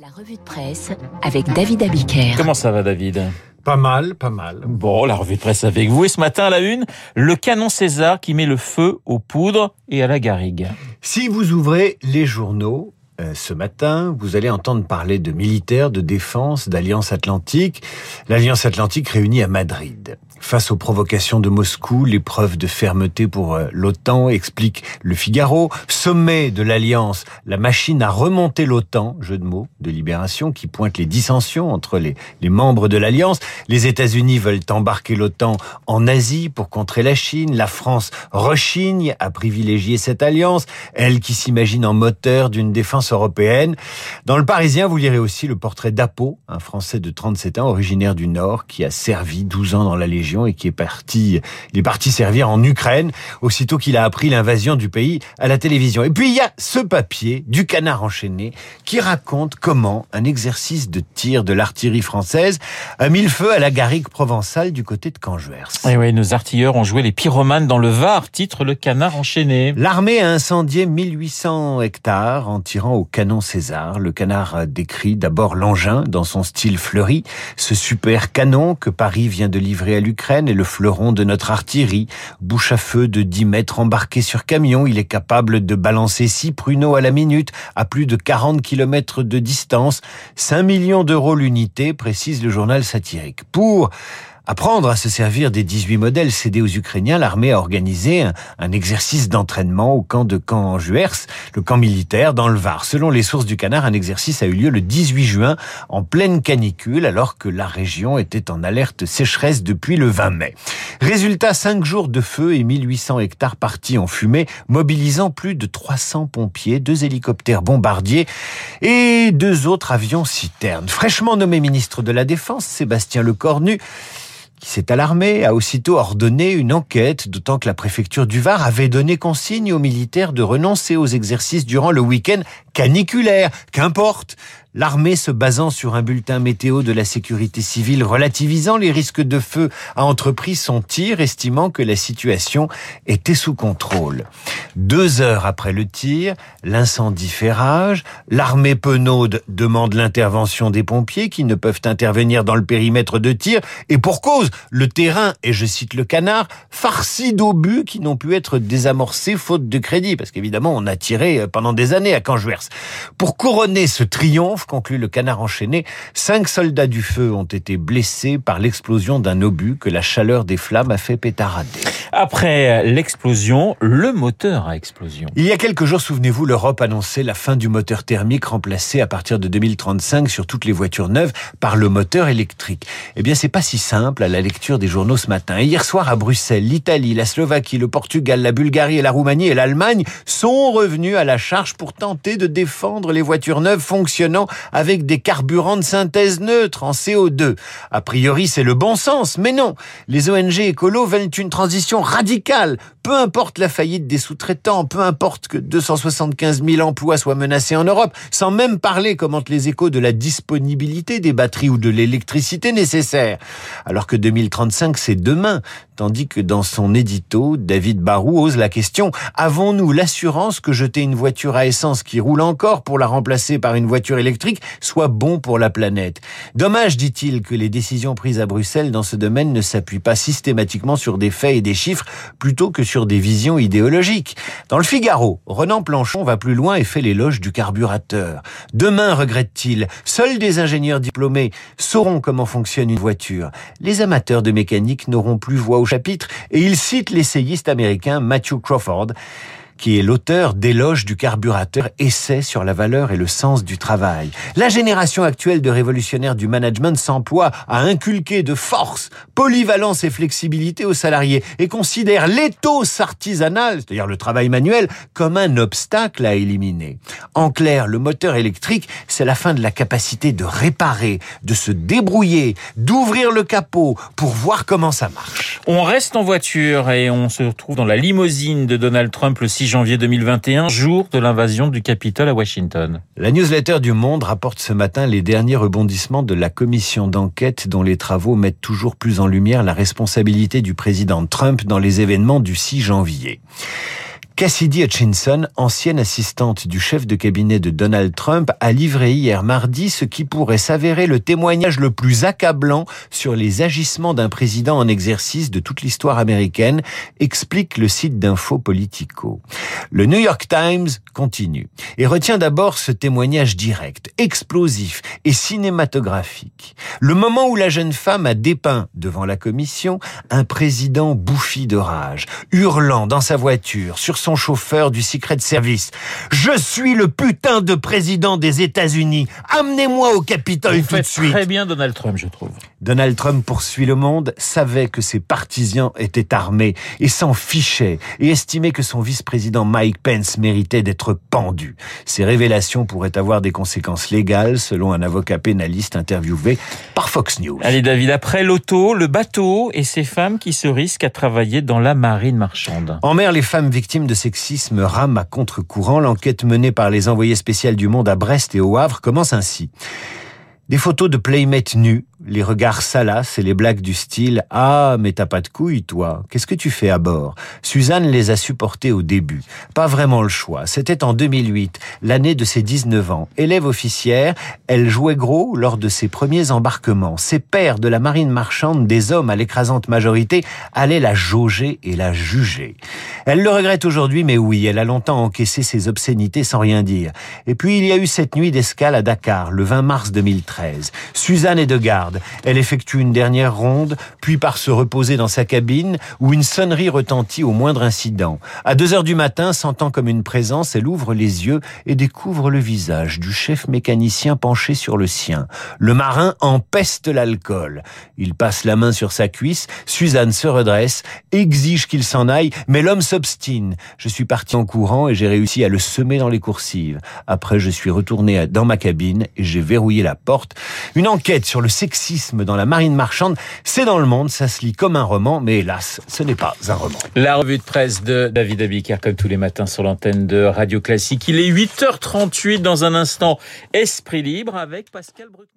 La revue de presse avec David Abiker. Comment ça va David? Pas mal, pas mal. Bon, la revue de presse avec vous. Et ce matin à la une, le canon César qui met le feu aux poudres et à la garrigue. Si vous ouvrez les journaux, euh, ce matin, vous allez entendre parler de militaires, de défense, d'Alliance Atlantique. L'Alliance Atlantique réunie à Madrid. Face aux provocations de Moscou, l'épreuve de fermeté pour euh, l'OTAN explique le Figaro. Sommet de l'Alliance, la machine à remonter l'OTAN, jeu de mots de libération qui pointe les dissensions entre les, les membres de l'Alliance. Les États-Unis veulent embarquer l'OTAN en Asie pour contrer la Chine. La France rechigne à privilégier cette alliance, elle qui s'imagine en moteur d'une défense européenne. Dans le Parisien, vous lirez aussi le portrait d'Apo, un Français de 37 ans, originaire du Nord, qui a servi 12 ans dans la Légion et qui est parti, il est parti servir en Ukraine aussitôt qu'il a appris l'invasion du pays à la télévision. Et puis il y a ce papier du canard enchaîné qui raconte comment un exercice de tir de l'artillerie française a mis le feu à la garrigue provençale du côté de Canjuers. Et oui, nos artilleurs ont joué les pyromanes dans le Var, titre le canard enchaîné. L'armée a incendié 1800 hectares en tirant au canon César. Le canard décrit d'abord l'engin dans son style fleuri, ce super canon que Paris vient de livrer à l'Ukraine est le fleuron de notre artillerie. Bouche à feu de 10 mètres embarqué sur camion, il est capable de balancer 6 pruneaux à la minute à plus de 40 km de distance. 5 millions d'euros l'unité, précise le journal satirique. Pour Apprendre à se servir des 18 modèles cédés aux Ukrainiens, l'armée a organisé un, exercice d'entraînement au camp de Camp Juers, le camp militaire dans le Var. Selon les sources du Canard, un exercice a eu lieu le 18 juin en pleine canicule alors que la région était en alerte sécheresse depuis le 20 mai. Résultat, 5 jours de feu et 1800 hectares partis en fumée, mobilisant plus de 300 pompiers, deux hélicoptères bombardiers et deux autres avions citernes. Fraîchement nommé ministre de la Défense, Sébastien Lecornu qui s'est alarmé, a aussitôt ordonné une enquête, d'autant que la préfecture du Var avait donné consigne aux militaires de renoncer aux exercices durant le week-end caniculaire. Qu'importe L'armée, se basant sur un bulletin météo de la sécurité civile relativisant les risques de feu, a entrepris son tir, estimant que la situation était sous contrôle. Deux heures après le tir, l'incendie fait rage. L'armée penaude demande l'intervention des pompiers qui ne peuvent intervenir dans le périmètre de tir. Et pour cause, le terrain, et je cite le canard, farci d'obus qui n'ont pu être désamorcés faute de crédit. Parce qu'évidemment, on a tiré pendant des années à Canjuers. Pour couronner ce triomphe, conclut le canard enchaîné, cinq soldats du feu ont été blessés par l'explosion d'un obus que la chaleur des flammes a fait pétarader. Après l'explosion, le moteur a explosion. Il y a quelques jours, souvenez-vous, l'Europe annonçait la fin du moteur thermique remplacé à partir de 2035 sur toutes les voitures neuves par le moteur électrique. Eh bien, c'est pas si simple à la lecture des journaux ce matin. hier soir à Bruxelles, l'Italie, la Slovaquie, le Portugal, la Bulgarie et la Roumanie et l'Allemagne sont revenus à la charge pour tenter de défendre les voitures neuves fonctionnant avec des carburants de synthèse neutre en CO2. A priori, c'est le bon sens, mais non. Les ONG écolos veulent une transition radicale. Peu importe la faillite des sous-traitants, peu importe que 275 000 emplois soient menacés en Europe, sans même parler, commentent les échos, de la disponibilité des batteries ou de l'électricité nécessaire. Alors que 2035, c'est demain. Tandis que dans son édito, David Barou ose la question, avons-nous l'assurance que jeter une voiture à essence qui roule encore pour la remplacer par une voiture électrique? Soit bon pour la planète Dommage, dit-il, que les décisions prises à Bruxelles dans ce domaine ne s'appuient pas systématiquement sur des faits et des chiffres plutôt que sur des visions idéologiques. Dans le Figaro, Renan Planchon va plus loin et fait l'éloge du carburateur. Demain, regrette-t-il, seuls des ingénieurs diplômés sauront comment fonctionne une voiture. Les amateurs de mécanique n'auront plus voix chapitre et il cite l'essayiste américain Matthew Crawford qui est l'auteur d'éloges du carburateur, essai sur la valeur et le sens du travail. La génération actuelle de révolutionnaires du management s'emploie à inculquer de force, polyvalence et flexibilité aux salariés et considère l'éthos artisanal, c'est-à-dire le travail manuel, comme un obstacle à éliminer. En clair, le moteur électrique, c'est la fin de la capacité de réparer, de se débrouiller, d'ouvrir le capot pour voir comment ça marche. On reste en voiture et on se retrouve dans la limousine de Donald Trump le 6 janvier 2021, jour de l'invasion du Capitole à Washington. La newsletter du Monde rapporte ce matin les derniers rebondissements de la commission d'enquête dont les travaux mettent toujours plus en lumière la responsabilité du président Trump dans les événements du 6 janvier. Cassidy Hutchinson, ancienne assistante du chef de cabinet de Donald Trump, a livré hier mardi ce qui pourrait s'avérer le témoignage le plus accablant sur les agissements d'un président en exercice de toute l'histoire américaine, explique le site d'info Politico. Le New York Times continue et retient d'abord ce témoignage direct, explosif et cinématographique. Le moment où la jeune femme a dépeint devant la commission un président bouffi de rage, hurlant dans sa voiture sur son chauffeur du Secret Service. Je suis le putain de président des États-Unis. Amenez-moi au Capitole tout de suite. Très bien Donald Trump, je trouve. Donald Trump poursuit le monde, savait que ses partisans étaient armés et s'en fichait et estimait que son vice-président Mike Pence méritait d'être pendu. Ces révélations pourraient avoir des conséquences légales selon un avocat pénaliste interviewé par Fox News. Allez David, après l'auto, le bateau et ces femmes qui se risquent à travailler dans la marine marchande. En mer, les femmes victimes de sexisme rame à contre-courant. L'enquête menée par les envoyés spéciaux du Monde à Brest et au Havre commence ainsi. Des photos de playmates nus, les regards salaces et les blagues du style Ah, mais t'as pas de couilles, toi. Qu'est-ce que tu fais à bord? Suzanne les a supportés au début. Pas vraiment le choix. C'était en 2008, l'année de ses 19 ans. Élève officière, elle jouait gros lors de ses premiers embarquements. Ses pères de la marine marchande, des hommes à l'écrasante majorité, allaient la jauger et la juger. Elle le regrette aujourd'hui, mais oui, elle a longtemps encaissé ses obscénités sans rien dire. Et puis il y a eu cette nuit d'escale à Dakar, le 20 mars 2013. Suzanne est de garde. Elle effectue une dernière ronde, puis part se reposer dans sa cabine, où une sonnerie retentit au moindre incident. À deux heures du matin, sentant comme une présence, elle ouvre les yeux et découvre le visage du chef mécanicien penché sur le sien. Le marin empeste l'alcool. Il passe la main sur sa cuisse, Suzanne se redresse, exige qu'il s'en aille, mais l'homme s'obstine. Je suis parti en courant et j'ai réussi à le semer dans les coursives. Après, je suis retourné dans ma cabine et j'ai verrouillé la porte. Une enquête sur le sexisme dans la marine marchande, c'est dans le monde, ça se lit comme un roman, mais hélas, ce n'est pas un roman. La revue de presse de David Abiker, comme tous les matins sur l'antenne de Radio Classique. Il est 8h38 dans un instant. Esprit libre avec Pascal Bruckner.